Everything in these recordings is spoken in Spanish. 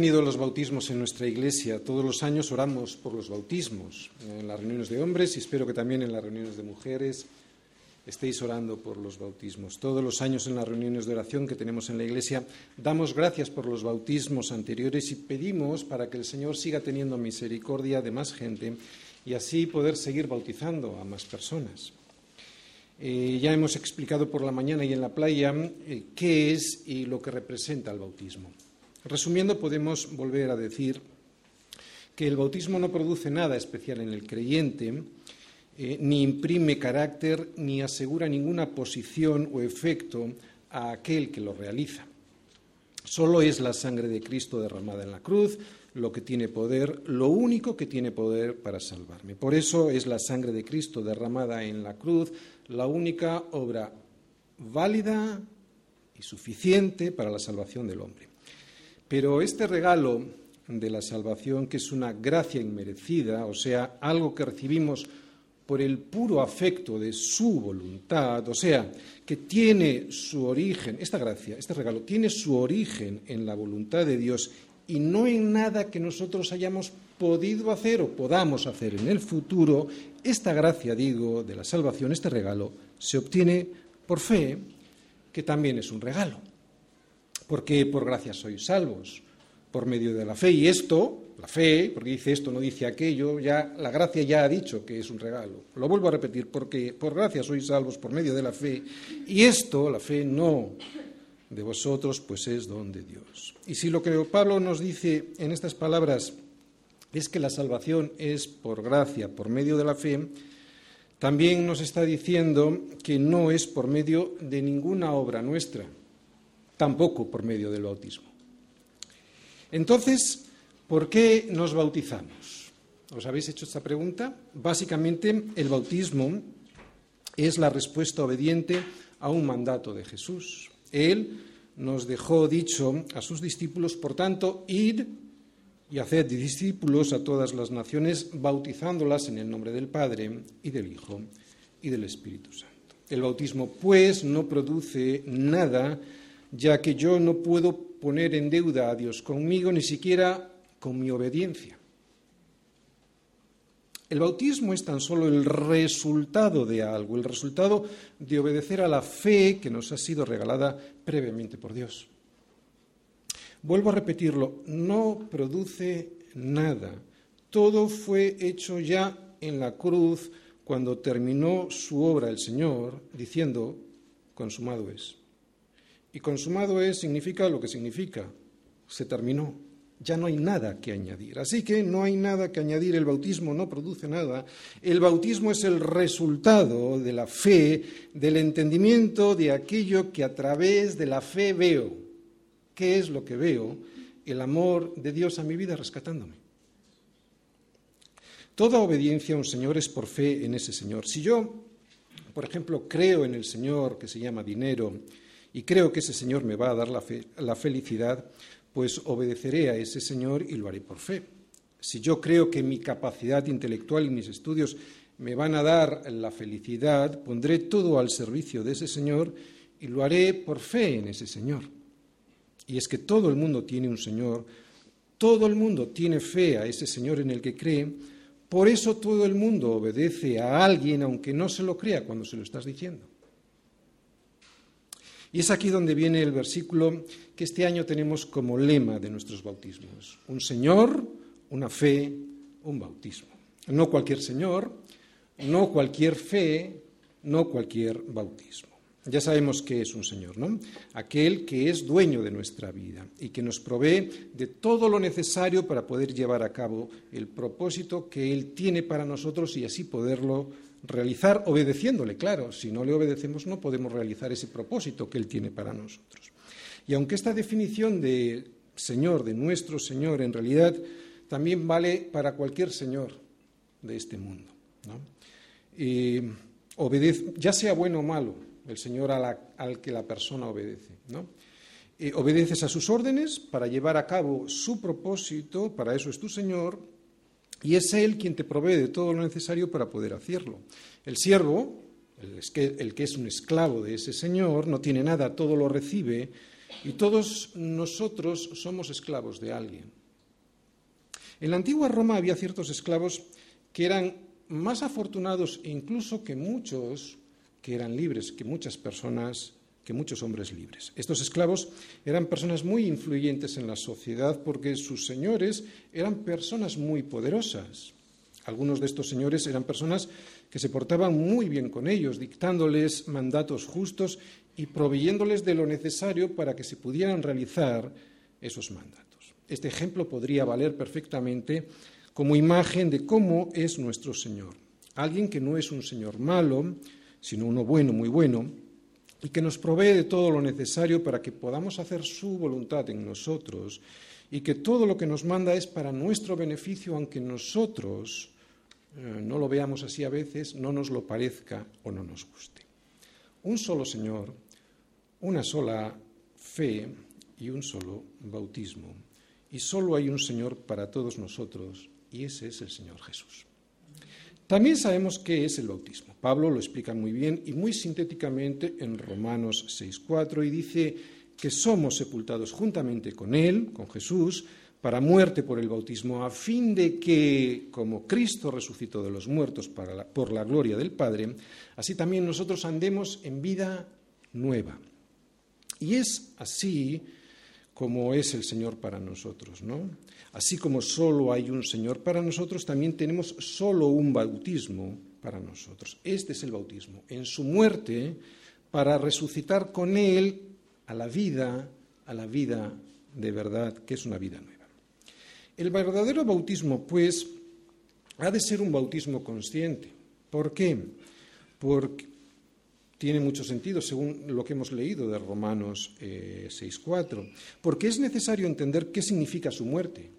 Tenido los bautismos en nuestra iglesia. Todos los años oramos por los bautismos, en las reuniones de hombres y espero que también en las reuniones de mujeres estéis orando por los bautismos. Todos los años en las reuniones de oración que tenemos en la iglesia damos gracias por los bautismos anteriores y pedimos para que el Señor siga teniendo misericordia de más gente y así poder seguir bautizando a más personas. Eh, ya hemos explicado por la mañana y en la playa eh, qué es y lo que representa el bautismo. Resumiendo, podemos volver a decir que el bautismo no produce nada especial en el creyente, eh, ni imprime carácter, ni asegura ninguna posición o efecto a aquel que lo realiza. Solo es la sangre de Cristo derramada en la cruz lo que tiene poder, lo único que tiene poder para salvarme. Por eso es la sangre de Cristo derramada en la cruz la única obra válida y suficiente para la salvación del hombre. Pero este regalo de la salvación, que es una gracia inmerecida, o sea, algo que recibimos por el puro afecto de su voluntad, o sea, que tiene su origen, esta gracia, este regalo, tiene su origen en la voluntad de Dios y no en nada que nosotros hayamos podido hacer o podamos hacer en el futuro, esta gracia, digo, de la salvación, este regalo, se obtiene por fe, que también es un regalo porque por gracia sois salvos, por medio de la fe. Y esto, la fe, porque dice esto, no dice aquello, ya la gracia ya ha dicho que es un regalo. Lo vuelvo a repetir, porque por gracia sois salvos por medio de la fe. Y esto, la fe, no de vosotros, pues es don de Dios. Y si lo que Pablo nos dice en estas palabras es que la salvación es por gracia, por medio de la fe, también nos está diciendo que no es por medio de ninguna obra nuestra, tampoco por medio del bautismo. Entonces, ¿por qué nos bautizamos? ¿Os habéis hecho esta pregunta? Básicamente, el bautismo es la respuesta obediente a un mandato de Jesús. Él nos dejó dicho a sus discípulos, por tanto, id y haced discípulos a todas las naciones, bautizándolas en el nombre del Padre y del Hijo y del Espíritu Santo. El bautismo, pues, no produce nada ya que yo no puedo poner en deuda a Dios conmigo ni siquiera con mi obediencia. El bautismo es tan solo el resultado de algo, el resultado de obedecer a la fe que nos ha sido regalada previamente por Dios. Vuelvo a repetirlo, no produce nada. Todo fue hecho ya en la cruz cuando terminó su obra el Señor, diciendo, consumado es. Y consumado es significa lo que significa. Se terminó. Ya no hay nada que añadir. Así que no hay nada que añadir. El bautismo no produce nada. El bautismo es el resultado de la fe, del entendimiento de aquello que a través de la fe veo. ¿Qué es lo que veo? El amor de Dios a mi vida rescatándome. Toda obediencia a un Señor es por fe en ese Señor. Si yo, por ejemplo, creo en el Señor que se llama dinero, y creo que ese Señor me va a dar la, felicidad, pues obedeceré a ese Señor y lo haré por fe. Si yo creo que mi capacidad intelectual y mis estudios me van a dar la felicidad, pondré todo al servicio de ese Señor y lo haré por fe en ese Señor. Y es que todo el mundo tiene un Señor, todo el mundo tiene fe a ese Señor en el que cree, por eso todo el mundo obedece a alguien aunque no se lo crea cuando se lo estás diciendo. Y es aquí donde viene el versículo que este año tenemos como lema de nuestros bautismos. Un Señor, una fe, un bautismo. No cualquier Señor, no cualquier fe, no cualquier bautismo. Ya sabemos que es un Señor, ¿no? Aquel que es dueño de nuestra vida y que nos provee de todo lo necesario para poder llevar a cabo el propósito que Él tiene para nosotros y así poderlo realizar obedeciéndole, claro, si no le obedecemos no podemos realizar ese propósito que Él tiene para nosotros. Y aunque esta definición de Señor, de nuestro Señor, en realidad también vale para cualquier Señor de este mundo. ya sea bueno o malo, el Señor al que la persona obedece. ¿no? obedeces a sus órdenes para llevar a cabo su propósito, para eso es tu Señor, y es Él quien te provee de todo lo necesario para poder hacerlo. El siervo, el que, es un esclavo de ese Señor, no tiene nada, todo lo recibe Y todos nosotros somos esclavos de alguien. En la antigua Roma había ciertos esclavos que eran más afortunados incluso que muchos que eran libres, que muchas personas, que muchos hombres libres. Estos esclavos eran personas muy influyentes en la sociedad porque sus señores eran personas muy poderosas. Algunos de estos señores eran personas que se portaban muy bien con ellos, dictándoles mandatos justos y proveyéndoles de lo necesario para que se pudieran realizar esos mandatos. Este ejemplo podría valer perfectamente como imagen de cómo es nuestro Señor. Alguien que no es un Señor malo, sino uno bueno, muy bueno, y que nos provee de todo lo necesario para que podamos hacer su voluntad en nosotros y que todo lo que nos manda es para nuestro beneficio, aunque nosotros eh, no lo veamos así a veces, no nos lo parezca o no nos guste. Un solo Señor, una sola fe y un solo bautismo. Y solo hay un Señor para todos nosotros, y ese es el Señor Jesús. También sabemos qué es el bautismo. Pablo lo explica muy bien y muy sintéticamente en Romanos 6.4 y dice que somos sepultados juntamente con Él, con Jesús, para muerte por el bautismo, a fin de que, como Cristo resucitó de los muertos por la gloria del Padre, así también nosotros andemos en vida nueva. Y es así como es el Señor para nosotros, ¿no? Así como solo hay un Señor para nosotros, también tenemos solo un bautismo para nosotros. Este es el bautismo, en su muerte, para resucitar con Él a la vida, a la vida de verdad, que es una vida nueva. El verdadero bautismo, pues, ha de ser un bautismo consciente. ¿Por qué? Porque tiene mucho sentido según lo que hemos leído de Romanos 6.4, eh, porque es necesario entender qué significa su muerte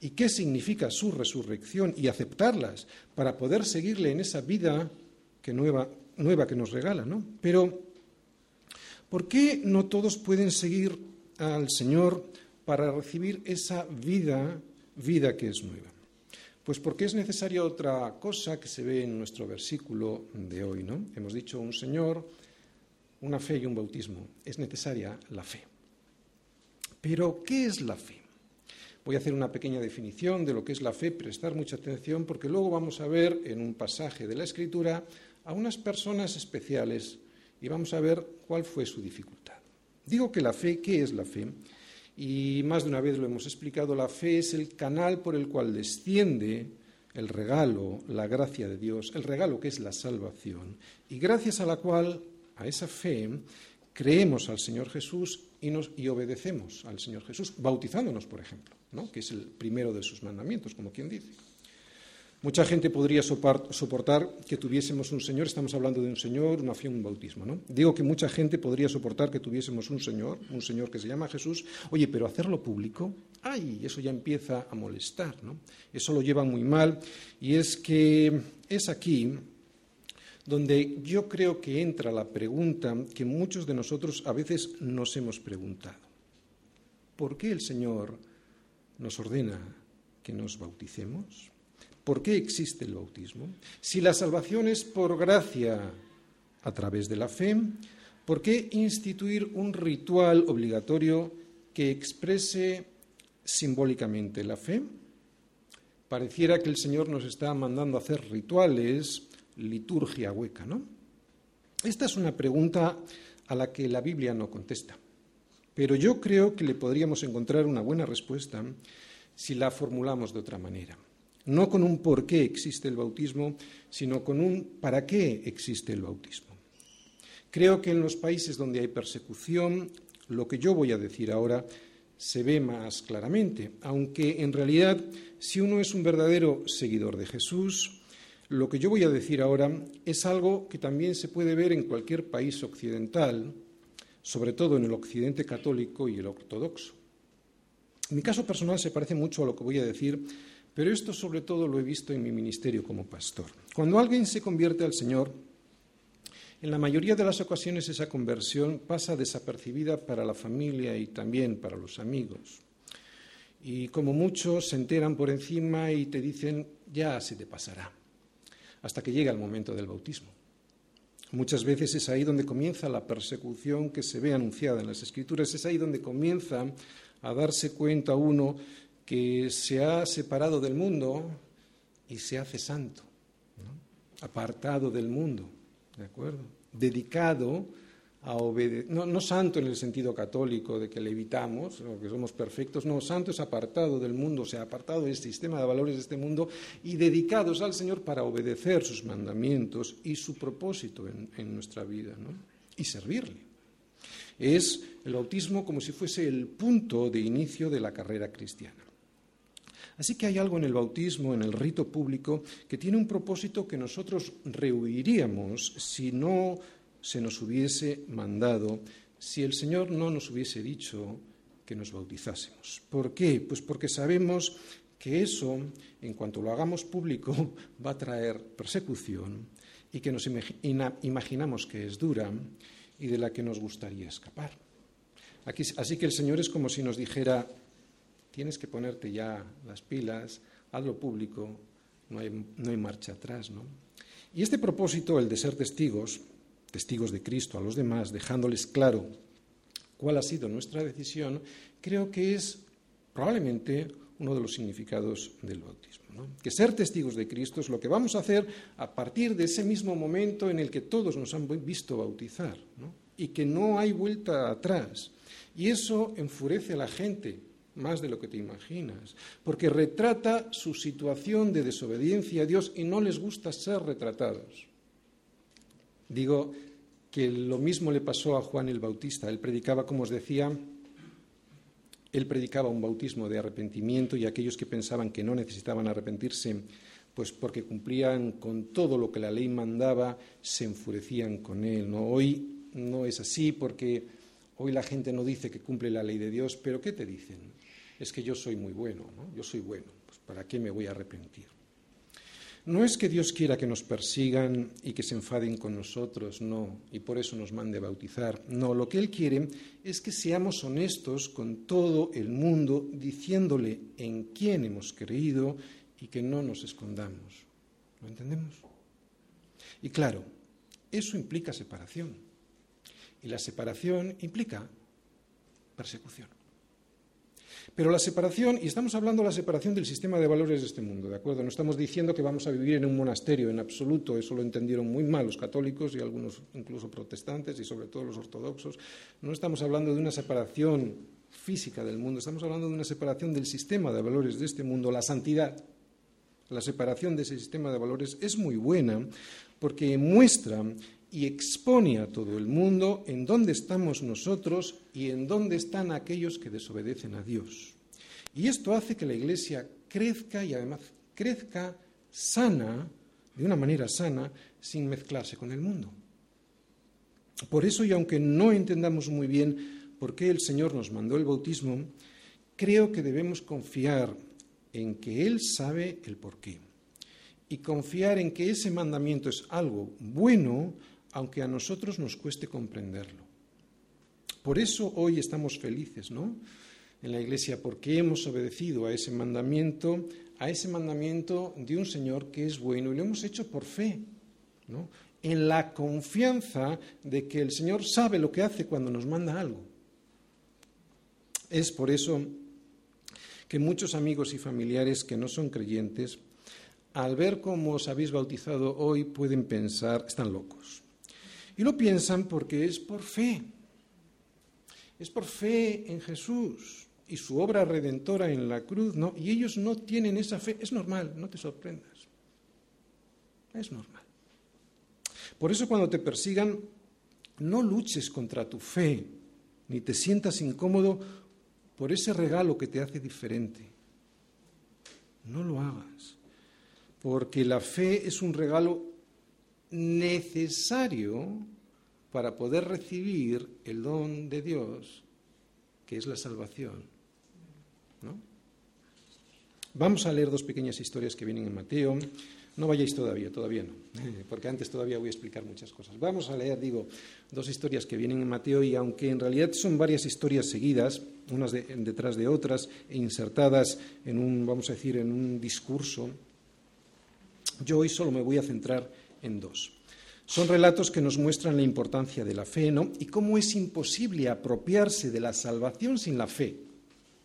y qué significa su resurrección y aceptarlas para poder seguirle en esa vida nueva, nueva que nos regala. ¿no? Pero, ¿por qué no todos pueden seguir al Señor para recibir esa vida, vida que es nueva? Pues porque es necesaria otra cosa que se ve en nuestro versículo de hoy, ¿no? Hemos dicho un Señor, una fe y un bautismo. Es necesaria la fe. Pero, ¿qué es la fe? Voy a hacer una pequeña definición de lo que es la fe, prestar mucha atención, porque luego vamos a ver en un pasaje de la Escritura a unas personas especiales y vamos a ver cuál fue su dificultad. Digo que la fe, ¿qué es la fe? Y más de una vez lo hemos explicado, la fe es el canal por el cual desciende el regalo, la gracia de Dios, el regalo que es la salvación, y gracias a la cual, a esa fe, creemos al Señor Jesús y, obedecemos al Señor Jesús, bautizándonos, por ejemplo que es el primero de sus mandamientos, como quien dice. Mucha gente podría soportar que tuviésemos un Señor, estamos hablando de un Señor, una fe, un bautismo. ¿no? Digo que mucha gente podría soportar que tuviésemos un Señor, un Señor que se llama Jesús, oye, pero hacerlo público, ay, eso ya empieza a molestar, ¿no? eso lo lleva muy mal, y es que es aquí donde yo creo que entra la pregunta que muchos de nosotros a veces nos hemos preguntado. ¿Por qué el Señor nos ordena que nos bauticemos? ¿Por qué existe el bautismo? Si la salvación es por gracia a través de la fe, ¿por qué instituir un ritual obligatorio que exprese simbólicamente la fe? Pareciera que el Señor nos está mandando a hacer rituales, liturgia hueca, ¿no? Esta es una pregunta a la que la Biblia no contesta. Pero yo creo que le podríamos encontrar una buena respuesta si la formulamos de otra manera. No con un por qué existe el bautismo, sino con un para qué existe el bautismo. Creo que en los países donde hay persecución, lo que yo voy a decir ahora se ve más claramente, aunque en realidad si uno es un verdadero seguidor de Jesús, lo que yo voy a decir ahora es algo que también se puede ver en cualquier país occidental, sobre todo en el occidente católico y el ortodoxo. Mi caso personal se parece mucho a lo que voy a decir, pero esto sobre todo lo he visto en mi ministerio como pastor. Cuando alguien se convierte al Señor, en la mayoría de las ocasiones esa conversión pasa desapercibida para la familia y también para los amigos. Y como muchos se enteran por encima y te dicen, ya se te pasará, hasta que llega el momento del bautismo. Muchas veces es ahí donde comienza la persecución que se ve anunciada en las Escrituras, es ahí donde comienza a darse cuenta uno que se ha separado del mundo y se hace santo, apartado del mundo, ¿de acuerdo? Dedicado a obedecer, no, santo en el sentido católico de que le evitamos, o que somos perfectos, no, santo es apartado del mundo, o sea, apartado del sistema de valores de este mundo y dedicados al Señor para obedecer sus mandamientos y su propósito en, nuestra vida, y servirle. Es el bautismo como si fuese el punto de inicio de la carrera cristiana. Así que hay algo en el bautismo, en el rito público, que tiene un propósito que nosotros rehuiríamos si no se nos hubiese mandado si el Señor no nos hubiese dicho que nos bautizásemos. ¿Por qué? Pues porque sabemos que eso, en cuanto lo hagamos público, va a traer persecución y que nos imaginamos que es dura y de la que nos gustaría escapar. así que el Señor es como si nos dijera, tienes que ponerte ya las pilas, hazlo público, no hay, no hay marcha atrás. ¿no? Y este propósito, el de ser testigos, testigos de Cristo a los demás, dejándoles claro cuál ha sido nuestra decisión, creo que es probablemente uno de los significados del bautismo. Que ser testigos de Cristo es lo que vamos a hacer a partir de ese mismo momento en el que todos nos han visto bautizar y que no hay vuelta atrás. Y eso enfurece a la gente más de lo que te imaginas, porque retrata su situación de desobediencia a Dios y no les gusta ser retratados. Digo que lo mismo le pasó a Juan el Bautista. Él predicaba, como os decía, él predicaba un bautismo de arrepentimiento y aquellos que pensaban que no necesitaban arrepentirse, pues porque cumplían con todo lo que la ley mandaba, se enfurecían con él. ¿no? Hoy no es así porque hoy la gente no dice que cumple la ley de Dios, pero ¿qué te dicen? Es que yo soy muy bueno, ¿no? yo soy bueno, pues ¿para qué me voy a arrepentir? No es que Dios quiera que nos persigan y que se enfaden con nosotros, no, y por eso nos mande bautizar. No, lo que Él quiere es que seamos honestos con todo el mundo, diciéndole en quién hemos creído y que no nos escondamos. ¿Lo entendemos? Y claro, eso implica separación. Y la separación implica persecución. Pero la separación, y estamos hablando de la separación del sistema de valores de este mundo, ¿de acuerdo? No estamos diciendo que vamos a vivir en un monasterio en absoluto, eso lo entendieron muy mal los católicos y algunos incluso protestantes y sobre todo los ortodoxos. No estamos hablando de una separación física del mundo, estamos hablando de una separación del sistema de valores de este mundo, la santidad. La separación de ese sistema de valores es muy buena porque muestra y expone a todo el mundo en dónde estamos nosotros y en dónde están aquellos que desobedecen a Dios. Y esto hace que la Iglesia crezca y además crezca sana, de una manera sana, sin mezclarse con el mundo. Por eso, y aunque no entendamos muy bien por qué el Señor nos mandó el bautismo, creo que debemos confiar en que Él sabe el porqué y confiar en que ese mandamiento es algo bueno aunque a nosotros nos cueste comprenderlo. Por eso hoy estamos felices, ¿no? En la Iglesia, porque hemos obedecido a ese mandamiento, a ese mandamiento de un Señor que es bueno y lo hemos hecho por fe, ¿no? En la confianza de que el Señor sabe lo que hace cuando nos manda algo. Es por eso que muchos amigos y familiares que no son creyentes, al ver cómo os habéis bautizado hoy, pueden pensar, están locos. Y lo piensan porque es por fe. Es por fe en Jesús y su obra redentora en la cruz, ¿no? Y ellos no tienen esa fe. Es normal, no te sorprendas. Es normal. Por eso cuando te persigan, no luches contra tu fe, ni te sientas incómodo por ese regalo que te hace diferente. No lo hagas, porque la fe es un regalo necesario para poder recibir el don de Dios, que es la salvación. Vamos a leer dos pequeñas historias que vienen en Mateo. No vayáis todavía, todavía no, porque antes todavía voy a explicar muchas cosas. Vamos a leer, digo, dos historias que vienen en Mateo y aunque en realidad son varias historias seguidas, unas detrás de otras e insertadas en un, vamos a decir, en un discurso, yo hoy solo me voy a centrar en dos. Son relatos que nos muestran la importancia de la fe, ¿no? Y cómo es imposible apropiarse de la salvación sin la fe.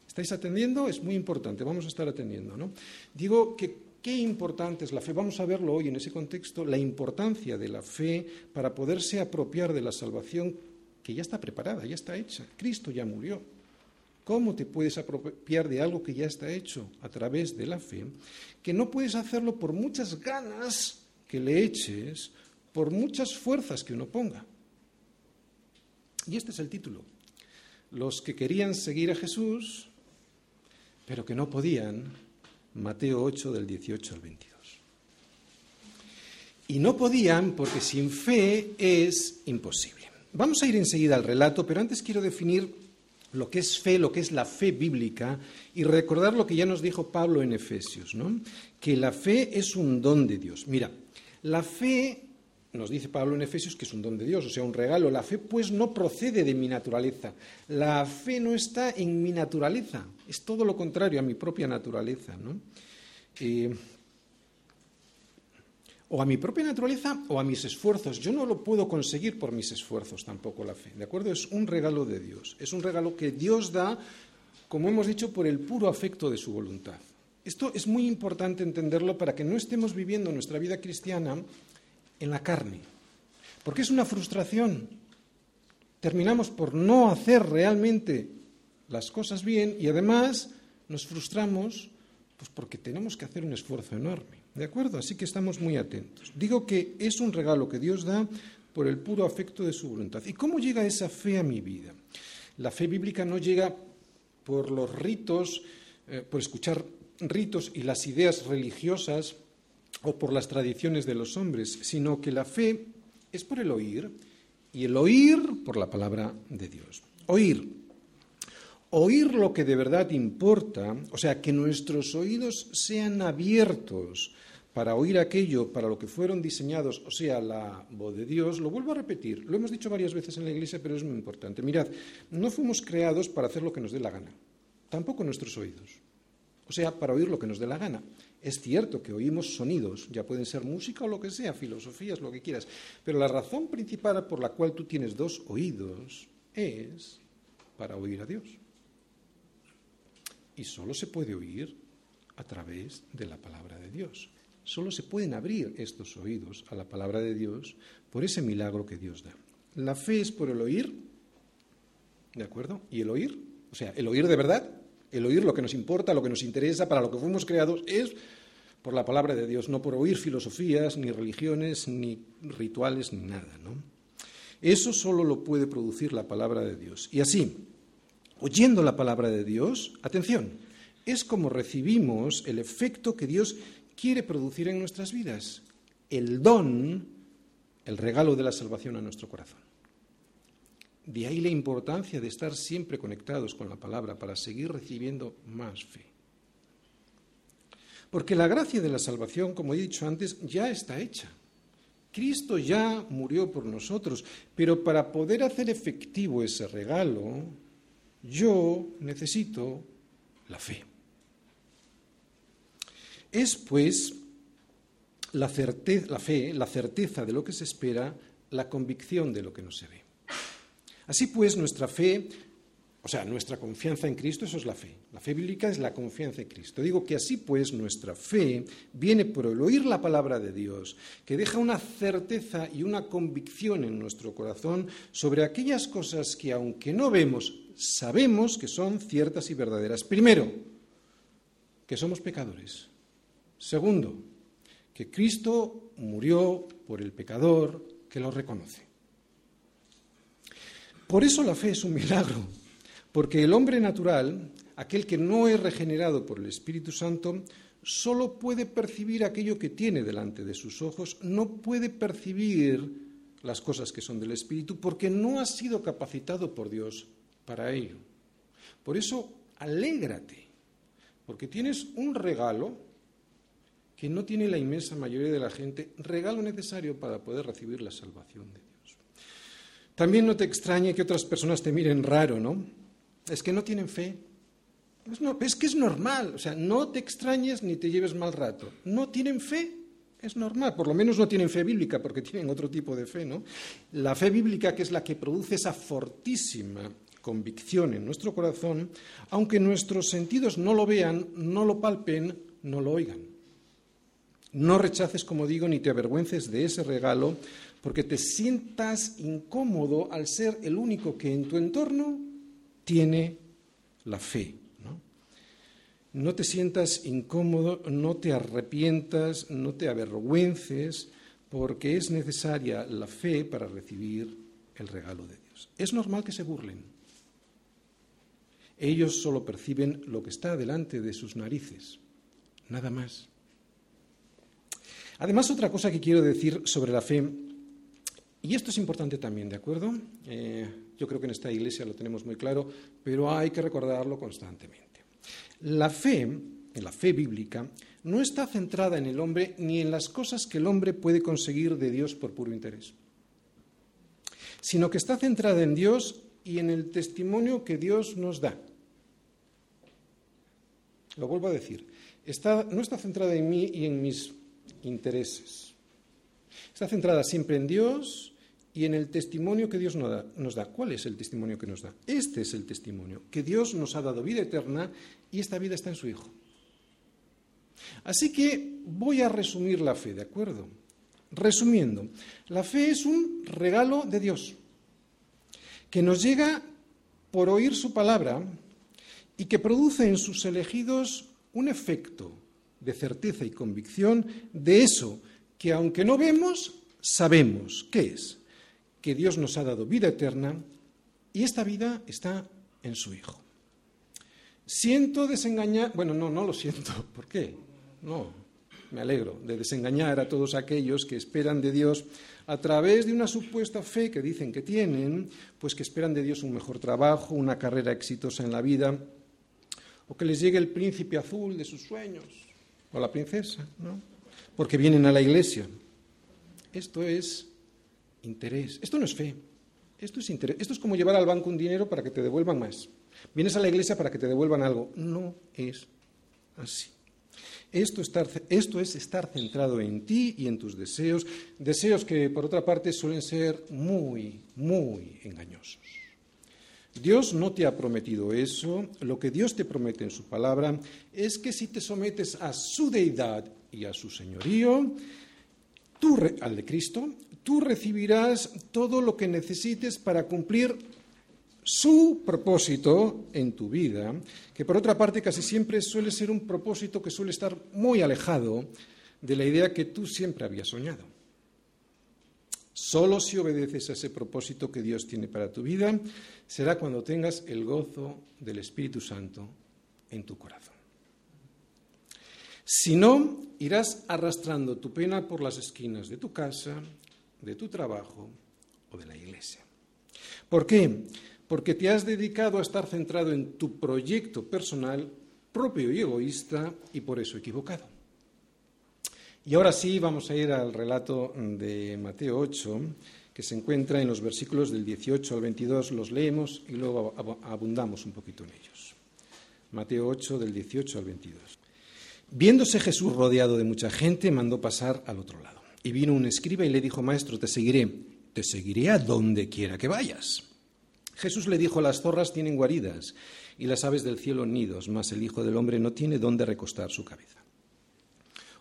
¿Estáis atendiendo? Es muy importante, vamos a estar atendiendo, ¿no? Digo que qué importante es la fe. Vamos a verlo hoy en ese contexto, la importancia de la fe para poderse apropiar de la salvación que ya está preparada, ya está hecha. Cristo ya murió. ¿Cómo te puedes apropiar de algo que ya está hecho a través de la fe? Que no puedes hacerlo por muchas ganas que le eches por muchas fuerzas que uno ponga. Y este es el título. Los que querían seguir a Jesús, pero que no podían, Mateo 8 del 18 al 22. Y no podían porque sin fe es imposible. Vamos a ir enseguida al relato, pero antes quiero definir lo que es fe, lo que es la fe bíblica, y recordar lo que ya nos dijo Pablo en Efesios, ¿no? que la fe es un don de Dios. Mira, la fe nos dice Pablo en Efesios que es un don de Dios, o sea, un regalo. La fe pues no procede de mi naturaleza. La fe no está en mi naturaleza, es todo lo contrario a mi propia naturaleza. ¿no? Eh, o a mi propia naturaleza o a mis esfuerzos. Yo no lo puedo conseguir por mis esfuerzos tampoco la fe, ¿de acuerdo? Es un regalo de Dios, es un regalo que Dios da, como hemos dicho, por el puro afecto de su voluntad. Esto es muy importante entenderlo para que no estemos viviendo nuestra vida cristiana en la carne. Porque es una frustración. Terminamos por no hacer realmente las cosas bien y además nos frustramos pues porque tenemos que hacer un esfuerzo enorme. ¿De acuerdo? Así que estamos muy atentos. Digo que es un regalo que Dios da por el puro afecto de su voluntad. ¿Y cómo llega esa fe a mi vida? La fe bíblica no llega por los ritos, eh, por escuchar ritos y las ideas religiosas o por las tradiciones de los hombres, sino que la fe es por el oír y el oír por la palabra de Dios. Oír. Oír lo que de verdad importa, o sea, que nuestros oídos sean abiertos para oír aquello para lo que fueron diseñados, o sea, la voz de Dios, lo vuelvo a repetir, lo hemos dicho varias veces en la Iglesia, pero es muy importante. Mirad, no fuimos creados para hacer lo que nos dé la gana, tampoco nuestros oídos, o sea, para oír lo que nos dé la gana. Es cierto que oímos sonidos, ya pueden ser música o lo que sea, filosofías, lo que quieras, pero la razón principal por la cual tú tienes dos oídos es para oír a Dios. Y solo se puede oír a través de la palabra de Dios. Solo se pueden abrir estos oídos a la palabra de Dios por ese milagro que Dios da. La fe es por el oír, ¿de acuerdo? Y el oír, o sea, el oír de verdad, el oír lo que nos importa, lo que nos interesa, para lo que fuimos creados, es por la palabra de Dios, no por oír filosofías, ni religiones, ni rituales, ni nada. Eso solo lo puede producir la palabra de Dios. Y así, oyendo la palabra de Dios, atención, es como recibimos el efecto que Dios quiere producir en nuestras vidas, el don, el regalo de la salvación a nuestro corazón. De ahí la importancia de estar siempre conectados con la palabra para seguir recibiendo más fe. Porque la gracia de la salvación, como he dicho antes, ya está hecha. Cristo ya murió por nosotros, pero para poder hacer efectivo ese regalo, yo necesito la fe. Es, pues, la, fe, la certeza de lo que se espera, la convicción de lo que no se ve. Así pues, nuestra fe, o sea, nuestra confianza en Cristo, eso es la fe. La fe bíblica es la confianza en Cristo. Digo que así pues nuestra fe viene por el oír la palabra de Dios, que deja una certeza y una convicción en nuestro corazón sobre aquellas cosas que aunque no vemos, sabemos que son ciertas y verdaderas. Primero, que somos pecadores. Segundo, que Cristo murió por el pecador que lo reconoce. Por eso la fe es un milagro, porque el hombre natural, aquel que no es regenerado por el Espíritu Santo, solo puede percibir aquello que tiene delante de sus ojos, no puede percibir las cosas que son del Espíritu, porque no ha sido capacitado por Dios para ello. Por eso, alégrate, porque tienes un regalo que no tiene la inmensa mayoría de la gente, regalo necesario para poder recibir la salvación de Dios. También no te extrañe que otras personas te miren raro, ¿no? Es que no tienen fe. Es, que es normal, o sea, no te extrañes ni te lleves mal rato. No tienen fe. Es normal, por lo menos no tienen fe bíblica porque tienen otro tipo de fe, ¿no? La fe bíblica, que es la que produce esa fortísima convicción en nuestro corazón, aunque nuestros sentidos no lo vean, no lo palpen, no lo oigan. No rechaces, como digo, ni te avergüences de ese regalo, porque te sientas incómodo al ser el único que en tu entorno tiene la fe. ¿no? no te sientas incómodo, no te arrepientas, no te avergüences, porque es necesaria la fe para recibir el regalo de Dios. Es normal que se burlen. Ellos solo perciben lo que está delante de sus narices, nada más. Además, otra cosa que quiero decir sobre la fe, y esto es importante también, ¿de acuerdo? Eh, yo creo que en esta iglesia lo tenemos muy claro, pero hay que recordarlo constantemente. La fe, la fe bíblica, no está centrada en el hombre ni en las cosas que el hombre puede conseguir de Dios por puro interés, sino que está centrada en Dios y en el testimonio que Dios nos da. Lo vuelvo a decir, no está centrada en mí y en mis intereses. Está centrada siempre en Dios y en el testimonio que Dios nos da. ¿Cuál es el testimonio que nos da? Este es el testimonio, que Dios nos ha dado vida eterna y esta vida está en su Hijo. Así que voy a resumir la fe, ¿de acuerdo? Resumiendo, la fe es un regalo de Dios que nos llega por oír su palabra y que produce en sus elegidos un efecto de certeza y convicción de eso que aunque no vemos, sabemos. ¿Qué es? Que Dios nos ha dado vida eterna y esta vida está en su Hijo. Siento desengañar, bueno, no, no lo siento. ¿Por qué? No, me alegro de desengañar a todos aquellos que esperan de Dios a través de una supuesta fe que dicen que tienen, pues que esperan de Dios un mejor trabajo, una carrera exitosa en la vida, o que les llegue el príncipe azul de sus sueños, o la princesa, ¿no? Porque vienen a la iglesia. Esto es interés, esto no es fe, esto es interés, esto es como llevar al banco un dinero para que te devuelvan más. Vienes a la iglesia para que te devuelvan algo, no es así. Esto, es estar centrado en ti y en tus deseos, deseos que por otra parte suelen ser muy, muy engañosos. Dios no te ha prometido eso. Lo que Dios te promete en su palabra es que si te sometes a su deidad y a su señorío, tú, al de Cristo, tú recibirás todo lo que necesites para cumplir su propósito en tu vida, que por otra parte casi siempre suele ser un propósito que suele estar muy alejado de la idea que tú siempre habías soñado. Solo si obedeces a ese propósito que Dios tiene para tu vida, será cuando tengas el gozo del Espíritu Santo en tu corazón. Si no, irás arrastrando tu pena por las esquinas de tu casa, de tu trabajo o de la iglesia. ¿Por qué? Porque te has dedicado a estar centrado en tu proyecto personal propio y egoísta y por eso equivocado. Y ahora sí vamos a ir al relato de Mateo 8, que se encuentra en los versículos del 18 al 22. Los leemos y luego abundamos un poquito en ellos. Mateo 8, del 18 al 22. Viéndose Jesús rodeado de mucha gente, mandó pasar al otro lado. Y vino un escriba y le dijo, Maestro, te seguiré, te seguiré a donde quiera que vayas. Jesús le dijo, las zorras tienen guaridas y las aves del cielo nidos, mas el Hijo del Hombre no tiene dónde recostar su cabeza.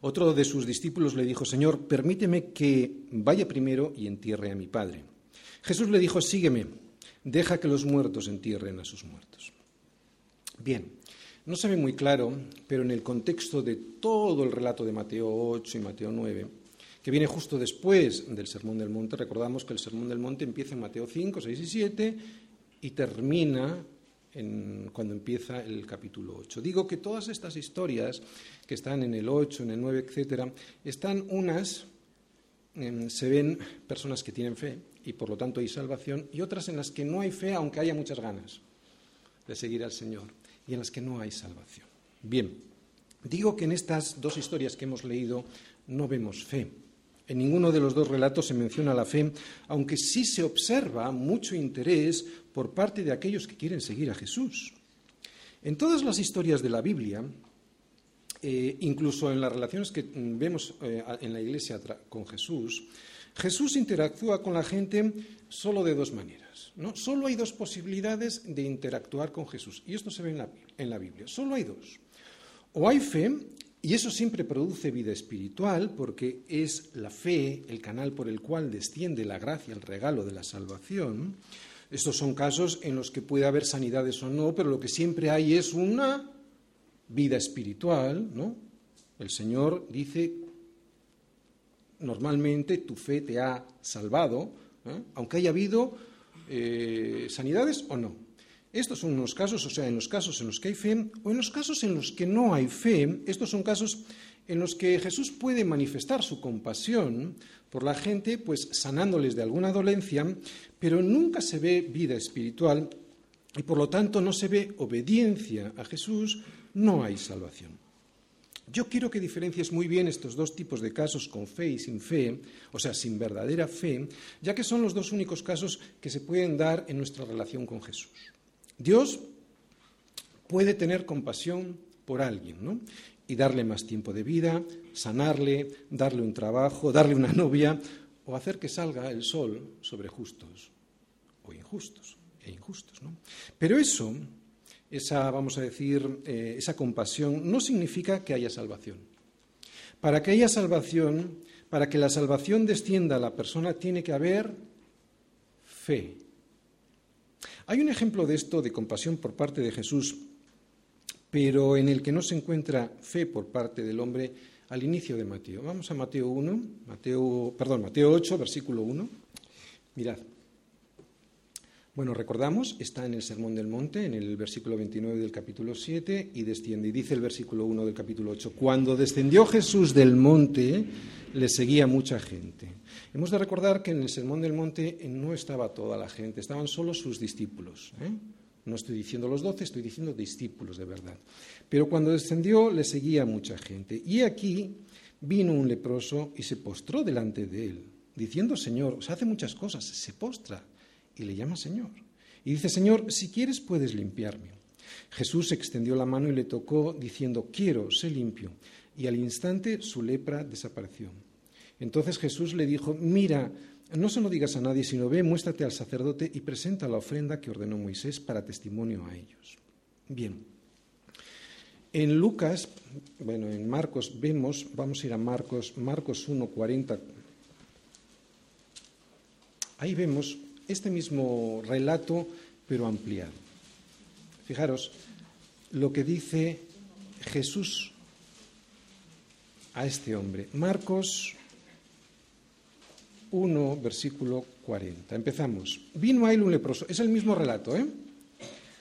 Otro de sus discípulos le dijo, Señor, permíteme que vaya primero y entierre a mi Padre. Jesús le dijo, sígueme, deja que los muertos entierren a sus muertos. Bien, no se ve muy claro, pero en el contexto de todo el relato de Mateo 8 y Mateo 9, que viene justo después del Sermón del Monte, recordamos que el Sermón del Monte empieza en Mateo 5, 6 y 7 y termina cuando empieza el capítulo 8. Digo que todas estas historias que están en el 8, en el 9, etcétera, están unas, se ven personas que tienen fe y por lo tanto hay salvación, y otras en las que no hay fe, aunque haya muchas ganas de seguir al Señor, y en las que no hay salvación. Bien, digo que en estas dos historias que hemos leído no vemos fe. En ninguno de los dos relatos se menciona la fe, aunque sí se observa mucho interés por parte de aquellos que quieren seguir a Jesús. En todas las historias de la Biblia, eh, incluso en las relaciones que vemos eh, en la Iglesia con Jesús, Jesús interactúa con la gente solo de dos maneras. ¿no? Solo hay dos posibilidades de interactuar con Jesús. Y esto se ve en la, en la Biblia. Solo hay dos. O hay fe, y eso siempre produce vida espiritual, porque es la fe el canal por el cual desciende la gracia, el regalo de la salvación. Estos son casos en los que puede haber sanidades o no, pero lo que siempre hay es una vida espiritual, ¿no? El Señor dice, normalmente tu fe te ha salvado, ¿eh? aunque haya habido eh, sanidades o no. Estos son unos casos, o sea, en los casos en los que hay fe o en los casos en los que no hay fe, estos son casos en los que Jesús puede manifestar su compasión por la gente, pues sanándoles de alguna dolencia, pero nunca se ve vida espiritual y por lo tanto no se ve obediencia a Jesús no hay salvación. Yo quiero que diferencies muy bien estos dos tipos de casos con fe y sin fe, o sea, sin verdadera fe, ya que son los dos únicos casos que se pueden dar en nuestra relación con Jesús. Dios puede tener compasión por alguien, ¿no? Y darle más tiempo de vida, sanarle, darle un trabajo, darle una novia, o hacer que salga el sol sobre justos o injustos e injustos, ¿no? Pero eso esa, vamos a decir, eh, esa compasión, no significa que haya salvación. Para que haya salvación, para que la salvación descienda a la persona, tiene que haber fe. Hay un ejemplo de esto, de compasión por parte de Jesús, pero en el que no se encuentra fe por parte del hombre al inicio de Mateo. Vamos a Mateo 1, Mateo, perdón, Mateo 8, versículo 1. Mirad. Bueno, recordamos, está en el Sermón del Monte, en el versículo 29 del capítulo 7, y desciende. Y dice el versículo 1 del capítulo 8, cuando descendió Jesús del monte, le seguía mucha gente. Hemos de recordar que en el Sermón del Monte no estaba toda la gente, estaban solo sus discípulos. ¿eh? No estoy diciendo los doce, estoy diciendo discípulos de verdad. Pero cuando descendió, le seguía mucha gente. Y aquí vino un leproso y se postró delante de él, diciendo, Señor, se hace muchas cosas, se postra y le llama Señor. Y dice, Señor, si quieres puedes limpiarme. Jesús extendió la mano y le tocó, diciendo, quiero, sé limpio. Y al instante su lepra desapareció. Entonces Jesús le dijo, mira, no se lo digas a nadie, sino ve, muéstrate al sacerdote y presenta la ofrenda que ordenó Moisés para testimonio a ellos. Bien. En Lucas, bueno, en Marcos vemos, vamos a ir a Marcos, Marcos 1.40. Ahí vemos este mismo relato, pero ampliado. Fijaros lo que dice Jesús a este hombre. Marcos 1, versículo 40. Empezamos. Vino a él un leproso. Es el mismo relato, ¿eh?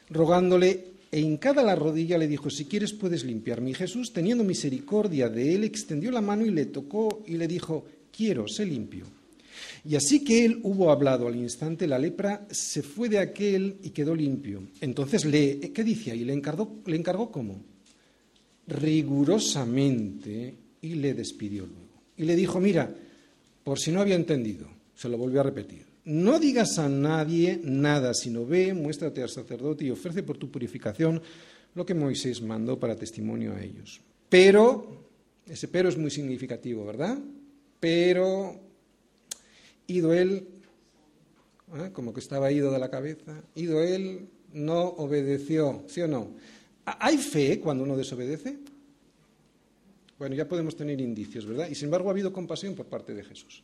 Rogándole e hincada la rodilla le dijo, si quieres puedes limpiarme. Y Jesús, teniendo misericordia de él, extendió la mano y le tocó y le dijo, quiero, sé limpio. Y así que él hubo hablado al instante, la lepra se fue de aquel y quedó limpio. Entonces, le, ¿qué dice ahí? Le encargó, le encargó cómo? Rigurosamente y le despidió luego. Y le dijo, mira, por si no había entendido, se lo volvió a repetir. No digas a nadie nada, sino ve, muéstrate al sacerdote y ofrece por tu purificación lo que Moisés mandó para testimonio a ellos. Pero, ese pero es muy significativo, ¿verdad? Pero Ido él, ¿eh? como que estaba ido de la cabeza, ido él, no obedeció, ¿sí o no? ¿Hay fe cuando uno desobedece? Bueno, ya podemos tener indicios, ¿verdad? Y sin embargo ha habido compasión por parte de Jesús.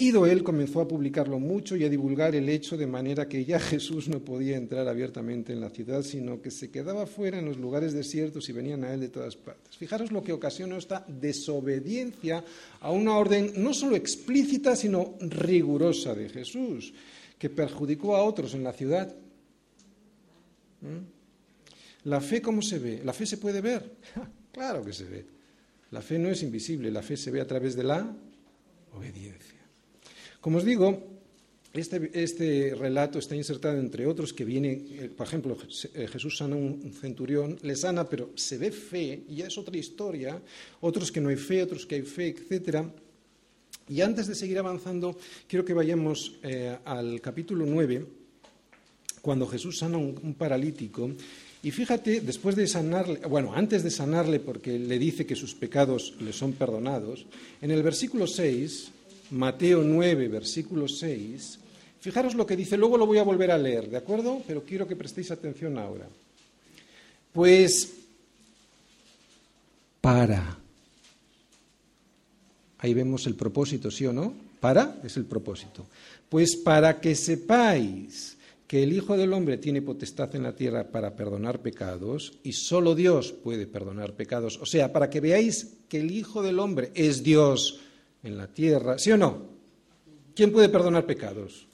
Ido él comenzó a publicarlo mucho y a divulgar el hecho de manera que ya Jesús no podía entrar abiertamente en la ciudad, sino que se quedaba fuera en los lugares desiertos y venían a él de todas partes. Fijaros lo que ocasionó esta desobediencia a una orden no solo explícita, sino rigurosa de Jesús, que perjudicó a otros en la ciudad. ¿Mm? ¿La fe cómo se ve? ¿La fe se puede ver? claro que se ve. La fe no es invisible, la fe se ve a través de la obediencia. Como os digo, este, este, relato está insertado entre otros que viene, eh, por ejemplo, eh, Jesús sana un centurión, le sana, pero se ve fe, y ya es otra historia, otros que no hay fe, otros que hay fe, etc. Y antes de seguir avanzando, quiero que vayamos eh, al capítulo 9, cuando Jesús sana a un, paralítico, Y fíjate, después de sanarle, bueno, antes de sanarle porque le dice que sus pecados le son perdonados, en el versículo 6, Mateo 9, versículo 6, fijaros lo que dice, luego lo voy a volver a leer, ¿de acuerdo? Pero quiero que prestéis atención ahora. Pues para. Ahí vemos el propósito, ¿sí o no? Para es el propósito. Pues para que sepáis que el Hijo del Hombre tiene potestad en la tierra para perdonar pecados y solo Dios puede perdonar pecados. O sea, para que veáis que el Hijo del Hombre es Dios en la tierra, ¿sí o no? ¿Quién puede perdonar pecados?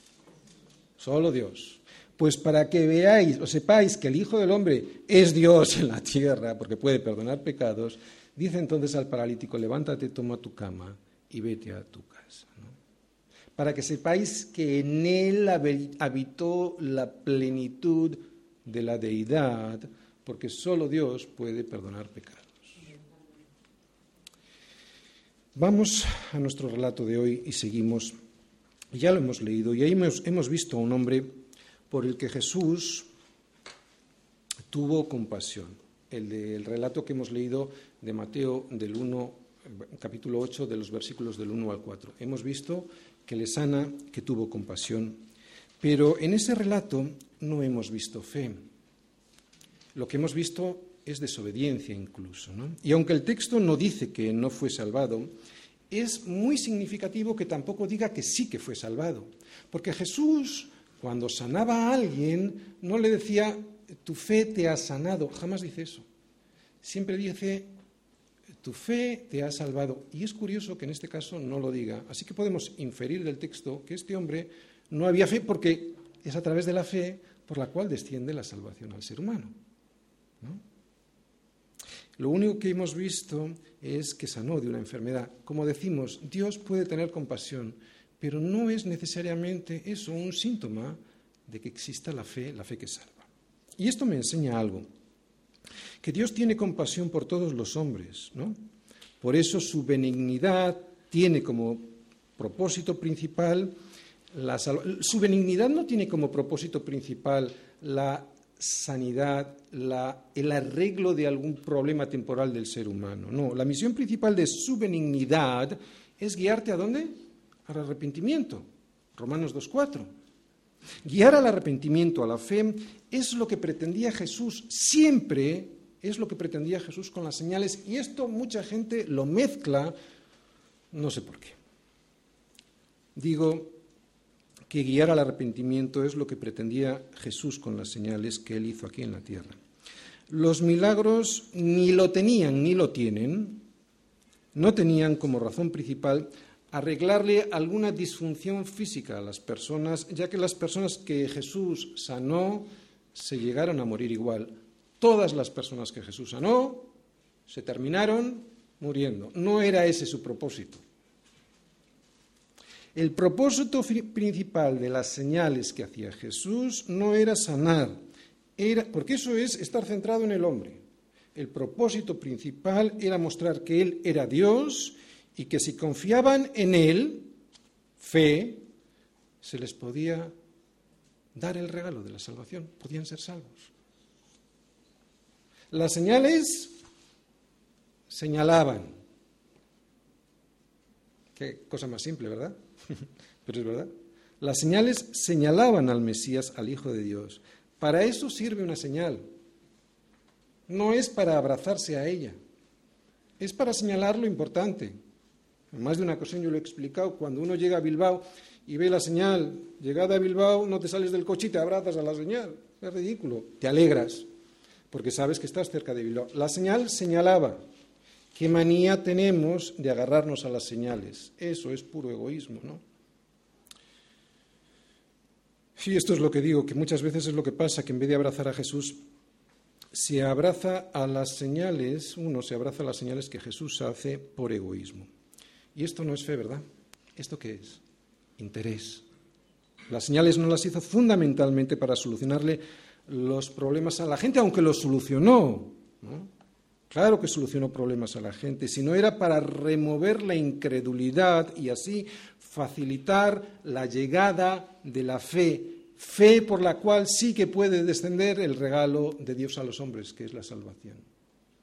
Solo Dios. Pues para que veáis o sepáis que el Hijo del Hombre es Dios en la tierra, porque puede perdonar pecados, dice entonces al paralítico, levántate, toma tu cama y vete a tu casa para que sepáis que en él habitó la plenitud de la deidad, porque solo Dios puede perdonar pecados. Vamos a nuestro relato de hoy y seguimos. Ya lo hemos leído y ahí hemos, visto a un hombre por el que Jesús tuvo compasión. El del relato que hemos leído de Mateo del 1, capítulo 8, de los versículos del 1 al 4. Hemos visto que le sana, que tuvo compasión. Pero en ese relato no hemos visto fe. Lo que hemos visto es desobediencia incluso. Y aunque el texto no dice que no fue salvado, es muy significativo que tampoco diga que sí que fue salvado. Porque Jesús, cuando sanaba a alguien, no le decía, tu fe te ha sanado. Jamás dice eso. Siempre dice, tu fe te ha salvado. Y es curioso que en este caso no lo diga. Así que podemos inferir del texto que este hombre no había fe porque es a través de la fe por la cual desciende la salvación al ser humano. Lo único que hemos visto es que sanó de una enfermedad. Como decimos, Dios puede tener compasión, pero no es necesariamente eso un síntoma de que exista la fe, la fe que salva. Y esto me enseña algo que Dios tiene compasión por todos los hombres, ¿no? Por eso su benignidad tiene como propósito principal la su benignidad no tiene como propósito principal la sanidad, el arreglo de algún problema temporal del ser humano. No, la misión principal de su benignidad es guiarte a dónde? Al arrepentimiento. Romanos 2.4. Guiar al arrepentimiento, a la fe, es lo que pretendía Jesús siempre es lo que pretendía Jesús con las señales y esto mucha gente lo mezcla, no sé por qué. Digo que guiar al arrepentimiento es lo que pretendía Jesús con las señales que él hizo aquí en la tierra. Los milagros ni lo tenían ni lo tienen, no tenían como razón principal arreglarle alguna disfunción física a las personas, ya que las personas que Jesús sanó se llegaron a morir igual todas las personas que Jesús sanó se terminaron muriendo. No era ese su propósito. El propósito principal de las señales que hacía Jesús no era sanar, era, porque eso es estar centrado en el hombre. El propósito principal era mostrar que Él era Dios y que si confiaban en Él, fe, se les podía dar el regalo de la salvación, podían ser salvos. Las señales señalaban. Qué cosa más simple, ¿verdad? Pero es verdad. Las señales señalaban al Mesías, al Hijo de Dios. Para eso sirve una señal. No es para abrazarse a ella. Es para señalar lo importante. En más de una ocasión yo lo he explicado. Cuando uno llega a Bilbao y ve la señal, llegada a Bilbao, no te sales del coche y te abrazas a la señal. Es ridículo. Te alegras porque sabes que estás cerca de Bilbao. La señal señalaba. ¿Qué manía tenemos de agarrarnos a las señales? Eso es puro egoísmo, ¿no? Sí, esto es lo que digo, que muchas veces es lo que pasa, que en vez de abrazar a Jesús, se abraza a las señales, uno se abraza a las señales que Jesús hace por egoísmo. Y esto no es fe, ¿verdad? ¿Esto qué es? Interés. Las señales no las hizo fundamentalmente para solucionarle los problemas a la gente, aunque los solucionó. Claro que solucionó problemas a la gente, si no era para remover la incredulidad y así facilitar la llegada de la fe fe por la cual sí que puede descender el regalo de Dios a los hombres, que es la salvación.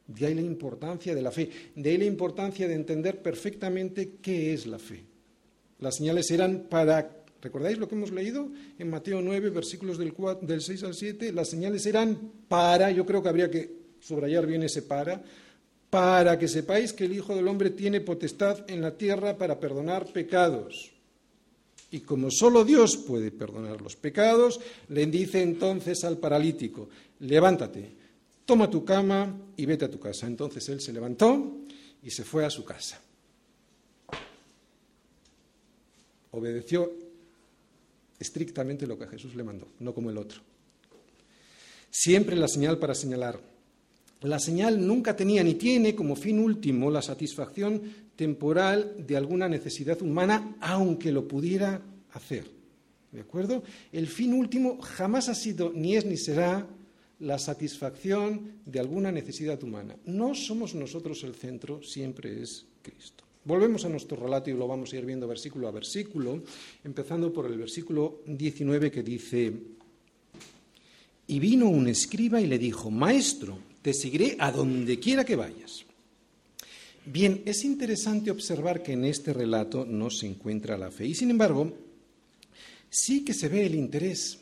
De ahí la importancia de la fe, de ahí la importancia de entender perfectamente qué es la fe. Las señales eran para, ¿recordáis lo que hemos leído en Mateo 9, versículos del, 6 al 7? Las señales eran para, yo creo que habría que subrayar bien ese para, para que sepáis que el Hijo del Hombre tiene potestad en la tierra para perdonar pecados. Y como solo Dios puede perdonar los pecados, le dice entonces al paralítico, levántate, toma tu cama y vete a tu casa. Entonces él se levantó y se fue a su casa. Obedeció estrictamente lo que Jesús le mandó, no como el otro. Siempre la señal para señalar. La señal nunca tenía ni tiene como fin último la satisfacción temporal de alguna necesidad humana, aunque lo pudiera hacer. ¿De acuerdo? El fin último jamás ha sido, ni es ni será, la satisfacción de alguna necesidad humana. No somos nosotros el centro, siempre es Cristo. Volvemos a nuestro relato y lo vamos a ir viendo versículo a versículo, empezando por el versículo 19 que dice, y vino un escriba y le dijo, Maestro, te seguiré a donde quiera que vayas. Bien, es interesante observar que en este relato no se encuentra la fe y sin embargo sí que se ve el interés,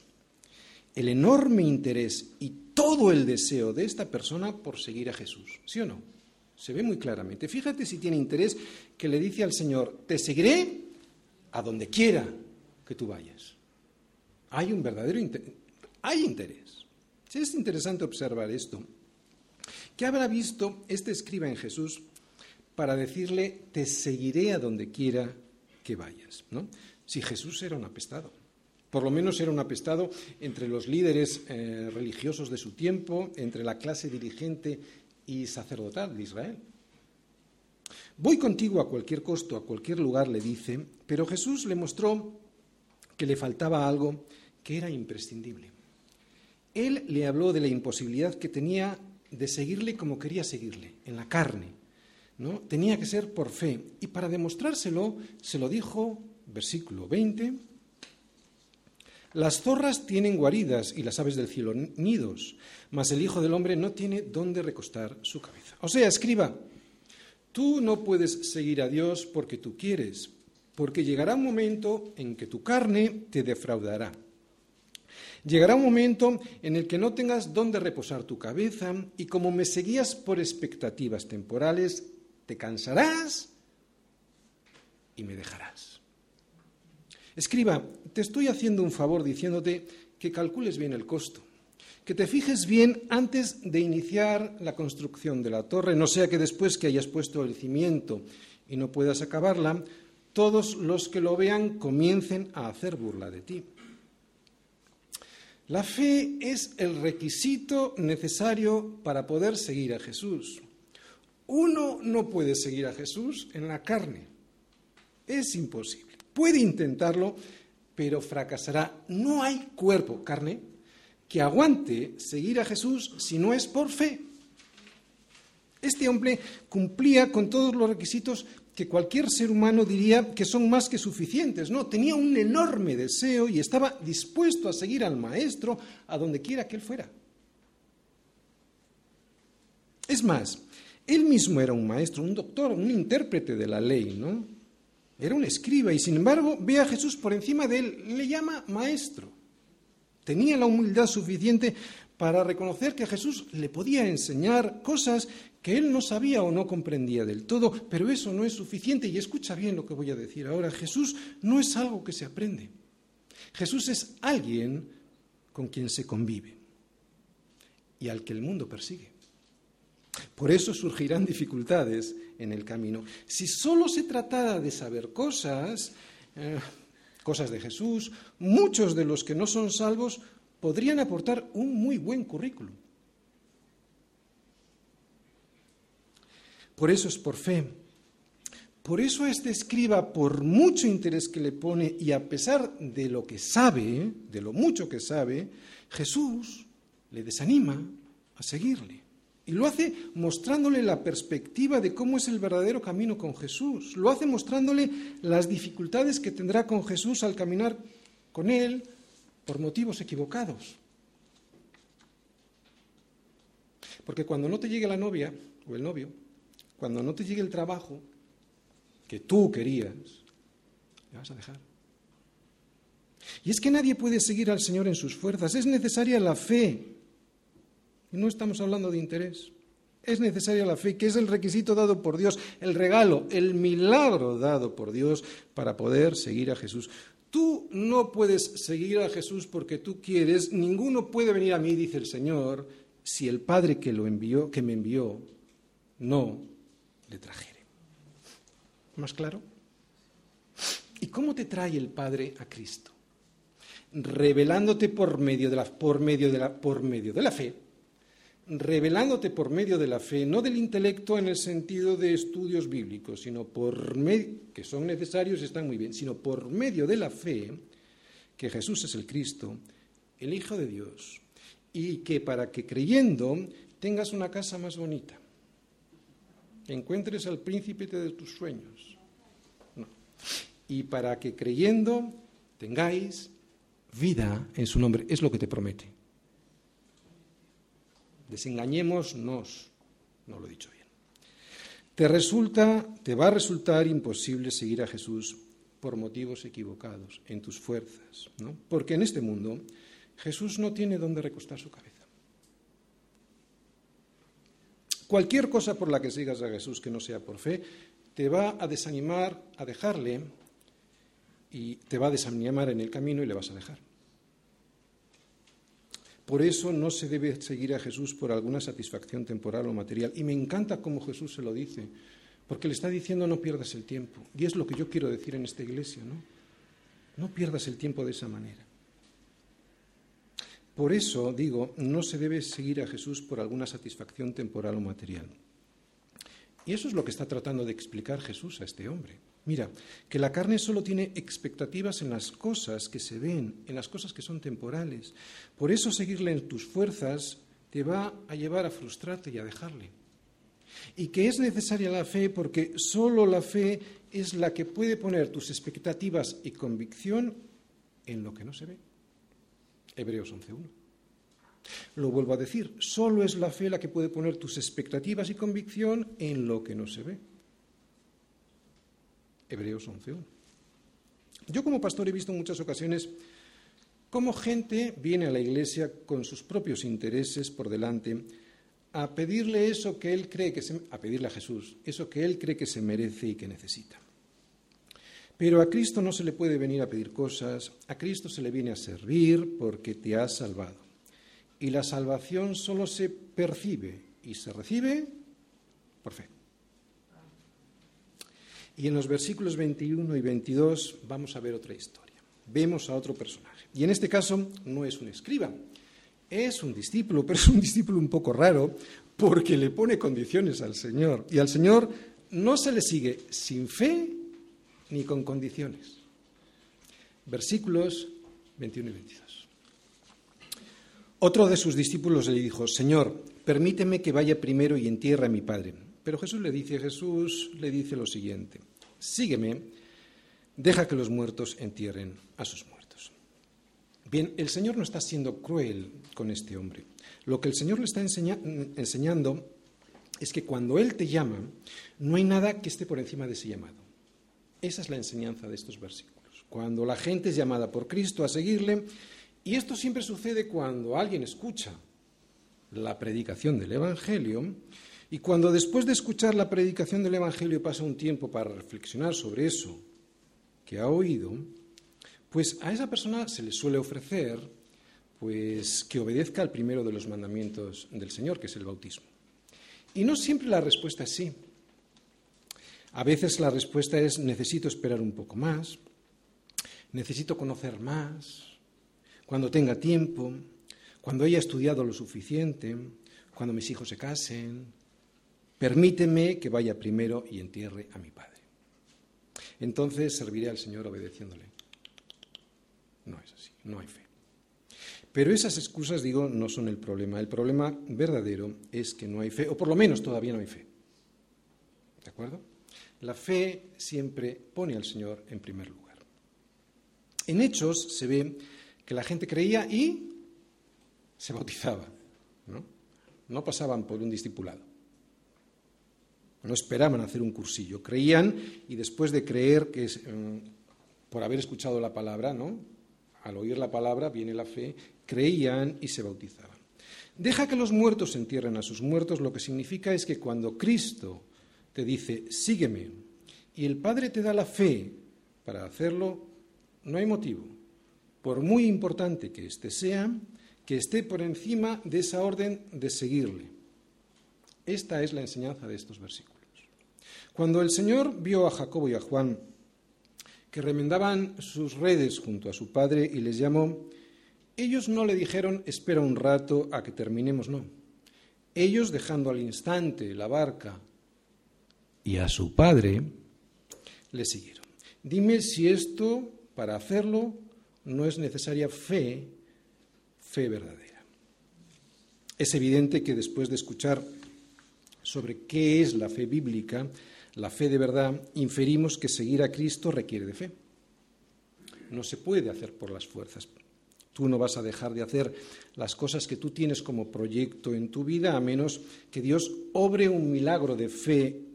el enorme interés y todo el deseo de esta persona por seguir a Jesús, ¿sí o no? Se ve muy claramente. Fíjate si tiene interés que le dice al Señor, te seguiré a donde quiera que tú vayas. Hay un verdadero interés. Hay interés. Es interesante observar esto. ¿Qué habrá visto este escriba en Jesús para decirle, te seguiré a donde quiera que vayas? ¿no? Si Jesús era un apestado. Por lo menos era un apestado entre los líderes eh, religiosos de su tiempo, entre la clase dirigente y sacerdotal de Israel. Voy contigo a cualquier costo, a cualquier lugar, le dice, pero Jesús le mostró que le faltaba algo que era imprescindible. Él le habló de la imposibilidad que tenía de seguirle como quería seguirle, en la carne. ¿no? Tenía que ser por fe. Y para demostrárselo, se lo dijo, versículo 20, las zorras tienen guaridas y las aves del cielo nidos, mas el Hijo del Hombre no tiene dónde recostar su cabeza. O sea, escriba, tú no puedes seguir a Dios porque tú quieres, porque llegará un momento en que tu carne te defraudará. Llegará un momento en el que no tengas dónde reposar tu cabeza y como me seguías por expectativas temporales, te cansarás y me dejarás. Escriba, te estoy haciendo un favor diciéndote que calcules bien el costo, que te fijes bien antes de iniciar la construcción de la torre, no sea que después que hayas puesto el cimiento y no puedas acabarla, todos los que lo vean comiencen a hacer burla de ti. La fe es el requisito necesario para poder seguir a Jesús. Uno no puede seguir a Jesús en la carne. Es imposible. Puede intentarlo, pero fracasará. No hay cuerpo, carne, que aguante seguir a Jesús si no es por fe. Este hombre cumplía con todos los requisitos que cualquier ser humano diría que son más que suficientes. No, tenía un enorme deseo y estaba dispuesto a seguir al maestro a donde quiera que él fuera. Es más, él mismo era un maestro, un doctor, un intérprete de la ley, ¿no? Era un escriba y sin embargo ve a Jesús por encima de él, le llama maestro. Tenía la humildad suficiente para reconocer que Jesús le podía enseñar cosas que él no sabía o no comprendía del todo, pero eso no es suficiente. Y escucha bien lo que voy a decir ahora. Jesús no es algo que se aprende. Jesús es alguien con quien se convive y al que el mundo persigue. Por eso surgirán dificultades en el camino. Si solo se tratara de saber cosas, eh, cosas de Jesús, muchos de los que no son salvos podrían aportar un muy buen currículum. Por eso es por fe. Por eso este escriba, por mucho interés que le pone y a pesar de lo que sabe, de lo mucho que sabe, Jesús le desanima a seguirle. Y lo hace mostrándole la perspectiva de cómo es el verdadero camino con Jesús. Lo hace mostrándole las dificultades que tendrá con Jesús al caminar con Él por motivos equivocados. Porque cuando no te llegue la novia o el novio, cuando no te llegue el trabajo que tú querías, le vas a dejar. Y es que nadie puede seguir al Señor en sus fuerzas, es necesaria la fe. Y no estamos hablando de interés. Es necesaria la fe, que es el requisito dado por Dios, el regalo, el milagro dado por Dios para poder seguir a Jesús. Tú no puedes seguir a Jesús porque tú quieres, ninguno puede venir a mí, dice el Señor, si el Padre que lo envió, que me envió, no le trajere. ¿Más claro? ¿Y cómo te trae el Padre a Cristo? Revelándote por medio de la, por medio de la, por medio de la fe, revelándote por medio de la fe, no del intelecto en el sentido de estudios bíblicos, sino por medio, que son necesarios y están muy bien, sino por medio de la fe, que Jesús es el Cristo, el Hijo de Dios, y que para que creyendo tengas una casa más bonita, encuentres al príncipe de tus sueños, y para que creyendo tengáis vida en su nombre, es lo que te promete. Desengañémonos, no lo he dicho bien. Te resulta, te va a resultar imposible seguir a Jesús por motivos equivocados, en tus fuerzas, ¿no? Porque en este mundo Jesús no tiene dónde recostar su cabeza. Cualquier cosa por la que sigas a Jesús que no sea por fe, te va a desanimar a dejarle y te va a desanimar en el camino y le vas a dejar. Por eso no se debe seguir a Jesús por alguna satisfacción temporal o material. Y me encanta cómo Jesús se lo dice, porque le está diciendo no pierdas el tiempo. Y es lo que yo quiero decir en esta iglesia, ¿no? No pierdas el tiempo de esa manera. Por eso digo, no se debe seguir a Jesús por alguna satisfacción temporal o material. Y eso es lo que está tratando de explicar Jesús a este hombre. Mira, que la carne solo tiene expectativas en las cosas que se ven, en las cosas que son temporales. Por eso seguirle en tus fuerzas te va a llevar a frustrarte y a dejarle. Y que es necesaria la fe porque solo la fe es la que puede poner tus expectativas y convicción en lo que no se ve. Hebreos 11.1. Lo vuelvo a decir, solo es la fe la que puede poner tus expectativas y convicción en lo que no se ve. Hebreos 11.1. Yo como pastor he visto en muchas ocasiones cómo gente viene a la iglesia con sus propios intereses por delante a pedirle eso que él cree que se, a pedirle a Jesús, eso que él cree que se merece y que necesita. Pero a Cristo no se le puede venir a pedir cosas, a Cristo se le viene a servir porque te ha salvado. Y la salvación solo se percibe y se recibe por fe. Y en los versículos 21 y 22 vamos a ver otra historia. Vemos a otro personaje. Y en este caso no es un escriba, es un discípulo, pero es un discípulo un poco raro porque le pone condiciones al Señor. Y al Señor no se le sigue sin fe ni con condiciones. Versículos 21 y 22. Otro de sus discípulos le dijo, Señor, permíteme que vaya primero y entierre a mi padre. Pero Jesús le dice, Jesús le dice lo siguiente, sígueme, deja que los muertos entierren a sus muertos. Bien, el Señor no está siendo cruel con este hombre. Lo que el Señor le está enseñando es que cuando Él te llama, no hay nada que esté por encima de ese llamado. Esa es la enseñanza de estos versículos. Cuando la gente es llamada por Cristo a seguirle, y esto siempre sucede cuando alguien escucha la predicación del Evangelio, y cuando después de escuchar la predicación del Evangelio pasa un tiempo para reflexionar sobre eso que ha oído, pues a esa persona se le suele ofrecer pues que obedezca al primero de los mandamientos del Señor, que es el bautismo. Y no siempre la respuesta es sí. A veces la respuesta es necesito esperar un poco más, necesito conocer más, cuando tenga tiempo, cuando haya estudiado lo suficiente, cuando mis hijos se casen, Permíteme que vaya primero y entierre a mi padre. Entonces serviré al Señor obedeciéndole. No es así, no hay fe. Pero esas excusas, digo, no son el problema. El problema verdadero es que no hay fe, o por lo menos todavía no hay fe. ¿De acuerdo? La fe siempre pone al Señor en primer lugar. En Hechos se ve que la gente creía y se bautizaba. ¿no? no pasaban por un discipulado. No esperaban hacer un cursillo. Creían y después de creer que mm, por haber escuchado la palabra, ¿no? Al oír la palabra viene la fe, creían y se bautizaban. Deja que los muertos entierren a sus muertos, lo que significa es que cuando Cristo te dice, sígueme, y el Padre te da la fe para hacerlo, no hay motivo, por muy importante que éste sea, que esté por encima de esa orden de seguirle. Esta es la enseñanza de estos versículos. Cuando el Señor vio a Jacobo y a Juan que remendaban sus redes junto a su padre y les llamó, ellos no le dijeron espera un rato a que terminemos, no. Ellos dejando al instante la barca y a su padre, le siguieron. Dime si esto, para hacerlo, no es necesaria fe, fe verdadera. Es evidente que después de escuchar sobre qué es la fe bíblica, la fe de verdad, inferimos que seguir a Cristo requiere de fe. No se puede hacer por las fuerzas. Tú no vas a dejar de hacer las cosas que tú tienes como proyecto en tu vida a menos que Dios obre un milagro de fe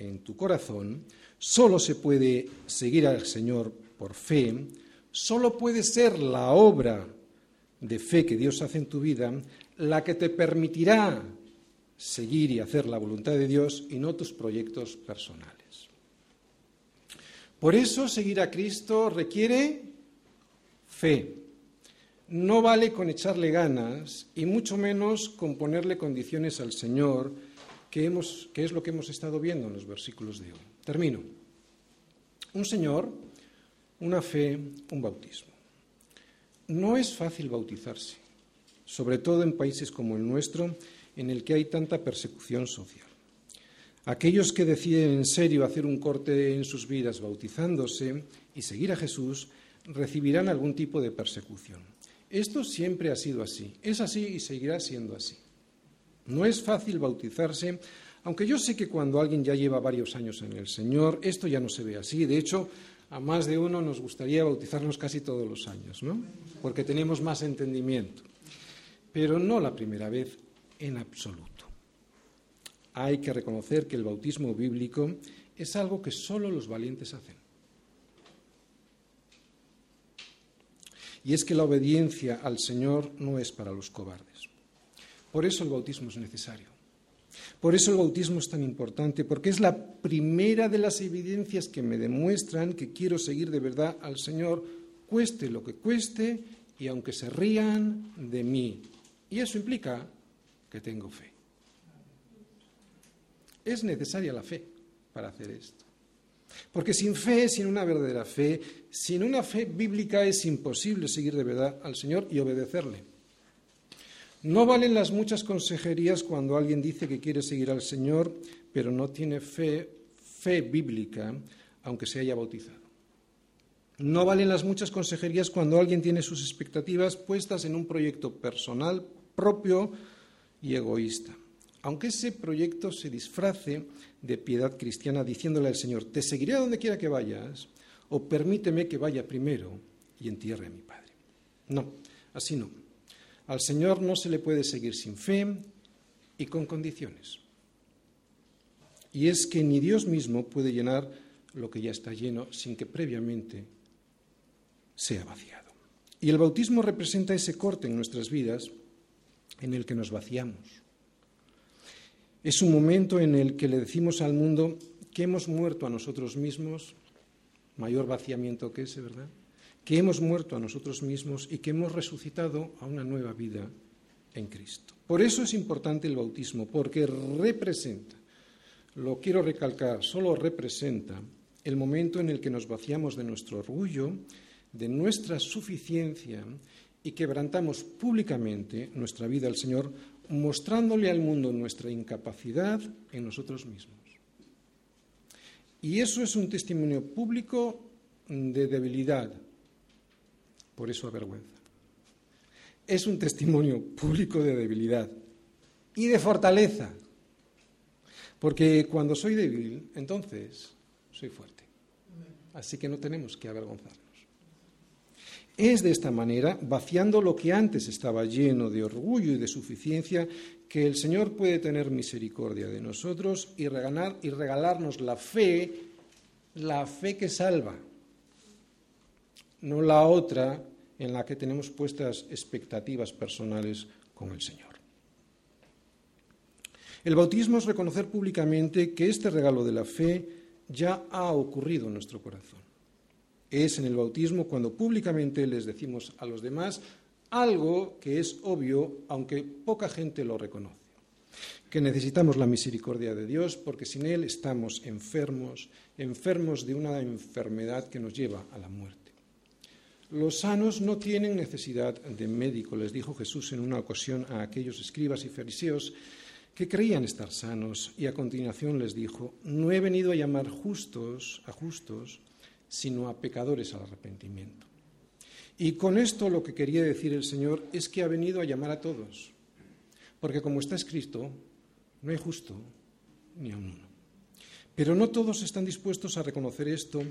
en tu corazón. Solo se puede seguir al Señor por fe. Solo puede ser la obra de fe que Dios hace en tu vida la que te permitirá seguir y hacer la voluntad de Dios y no tus proyectos personales. Por eso seguir a Cristo requiere fe. No vale con echarle ganas y mucho menos con ponerle condiciones al Señor, que, es lo que hemos estado viendo en los versículos de hoy. Termino. Un Señor, una fe, un bautismo. No es fácil bautizarse, sobre todo en países como el nuestro, en el que hay tanta persecución social. Aquellos que deciden en serio hacer un corte en sus vidas bautizándose y seguir a Jesús recibirán algún tipo de persecución. Esto siempre ha sido así, es así y seguirá siendo así. No es fácil bautizarse, aunque yo sé que cuando alguien ya lleva varios años en el Señor, esto ya no se ve así. De hecho, a más de uno nos gustaría bautizarnos casi todos los años, ¿no? Porque tenemos más entendimiento. Pero no la primera vez en absoluto. Hay que reconocer que el bautismo bíblico es algo que solo los valientes hacen. Y es que la obediencia al Señor no es para los cobardes. Por eso el bautismo es necesario. Por eso el bautismo es tan importante, porque es la primera de las evidencias que me demuestran que quiero seguir de verdad al Señor, cueste lo que cueste y aunque se rían de mí. Y eso implica que tengo fe. Es necesaria la fe para hacer esto. Porque sin fe, sin una verdadera fe, sin una fe bíblica es imposible seguir de verdad al Señor y obedecerle. No valen las muchas consejerías cuando alguien dice que quiere seguir al Señor, pero no tiene fe, fe bíblica, aunque se haya bautizado. No valen las muchas consejerías cuando alguien tiene sus expectativas puestas en un proyecto personal propio y egoísta. Aunque ese proyecto se disfrace de piedad cristiana diciéndole al Señor, te seguiré a donde quiera que vayas, o permíteme que vaya primero y entierre a mi Padre. No, así no. Al Señor no se le puede seguir sin fe y con condiciones. Y es que ni Dios mismo puede llenar lo que ya está lleno sin que previamente sea vaciado. Y el bautismo representa ese corte en nuestras vidas en el que nos vaciamos. Es un momento en el que le decimos al mundo que hemos muerto a nosotros mismos, mayor vaciamiento que ese, ¿verdad? Que hemos muerto a nosotros mismos y que hemos resucitado a una nueva vida en Cristo. Por eso es importante el bautismo, porque representa, lo quiero recalcar, solo representa el momento en el que nos vaciamos de nuestro orgullo, de nuestra suficiencia y quebrantamos públicamente nuestra vida al Señor, mostrándole al mundo nuestra incapacidad en nosotros mismos. Y eso es un testimonio público de debilidad, por eso avergüenza. Es un testimonio público de debilidad y de fortaleza, porque cuando soy débil, entonces soy fuerte. Así que no tenemos que avergonzarnos. Es de esta manera, vaciando lo que antes estaba lleno de orgullo y de suficiencia, que el Señor puede tener misericordia de nosotros y, y regalarnos la fe, la fe que salva, no la otra en la que tenemos puestas expectativas personales con el Señor. El bautismo es reconocer públicamente que este regalo de la fe ya ha ocurrido en nuestro corazón. Es en el bautismo cuando públicamente les decimos a los demás algo que es obvio, aunque poca gente lo reconoce, que necesitamos la misericordia de Dios porque sin Él estamos enfermos, enfermos de una enfermedad que nos lleva a la muerte. Los sanos no tienen necesidad de médico, les dijo Jesús en una ocasión a aquellos escribas y fariseos que creían estar sanos y a continuación les dijo, no he venido a llamar justos a justos, sino a pecadores al arrepentimiento. Y con esto lo que quería decir el Señor es que ha venido a llamar a todos, porque como está escrito, no hay justo ni a uno. Pero no todos están dispuestos a reconocer esto,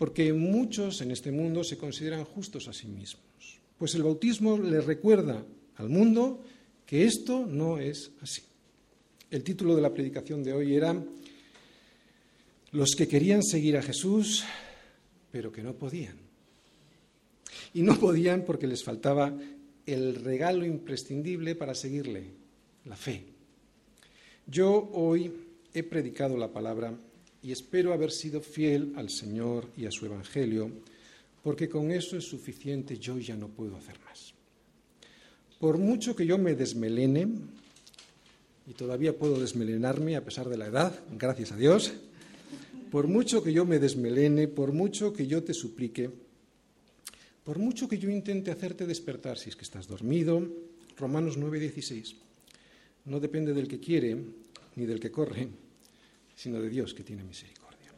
porque muchos en este mundo se consideran justos a sí mismos. Pues el bautismo les recuerda al mundo que esto no es así. El título de la predicación de hoy era Los que querían seguir a Jesús pero que no podían. Y no podían porque les faltaba el regalo imprescindible para seguirle, la fe. Yo hoy he predicado la palabra y espero haber sido fiel al Señor y a su Evangelio, porque con eso es suficiente, yo ya no puedo hacer más. Por mucho que yo me desmelene, y todavía puedo desmelenarme a pesar de la edad, gracias a Dios, por mucho que yo me desmelene, por mucho que yo te suplique, por mucho que yo intente hacerte despertar si es que estás dormido, Romanos 9:16, no depende del que quiere ni del que corre, sino de Dios que tiene misericordia.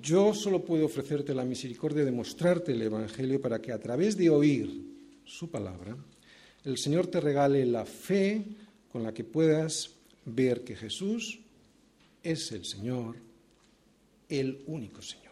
Yo solo puedo ofrecerte la misericordia de mostrarte el Evangelio para que a través de oír su palabra, el Señor te regale la fe con la que puedas ver que Jesús es el Señor el único Señor.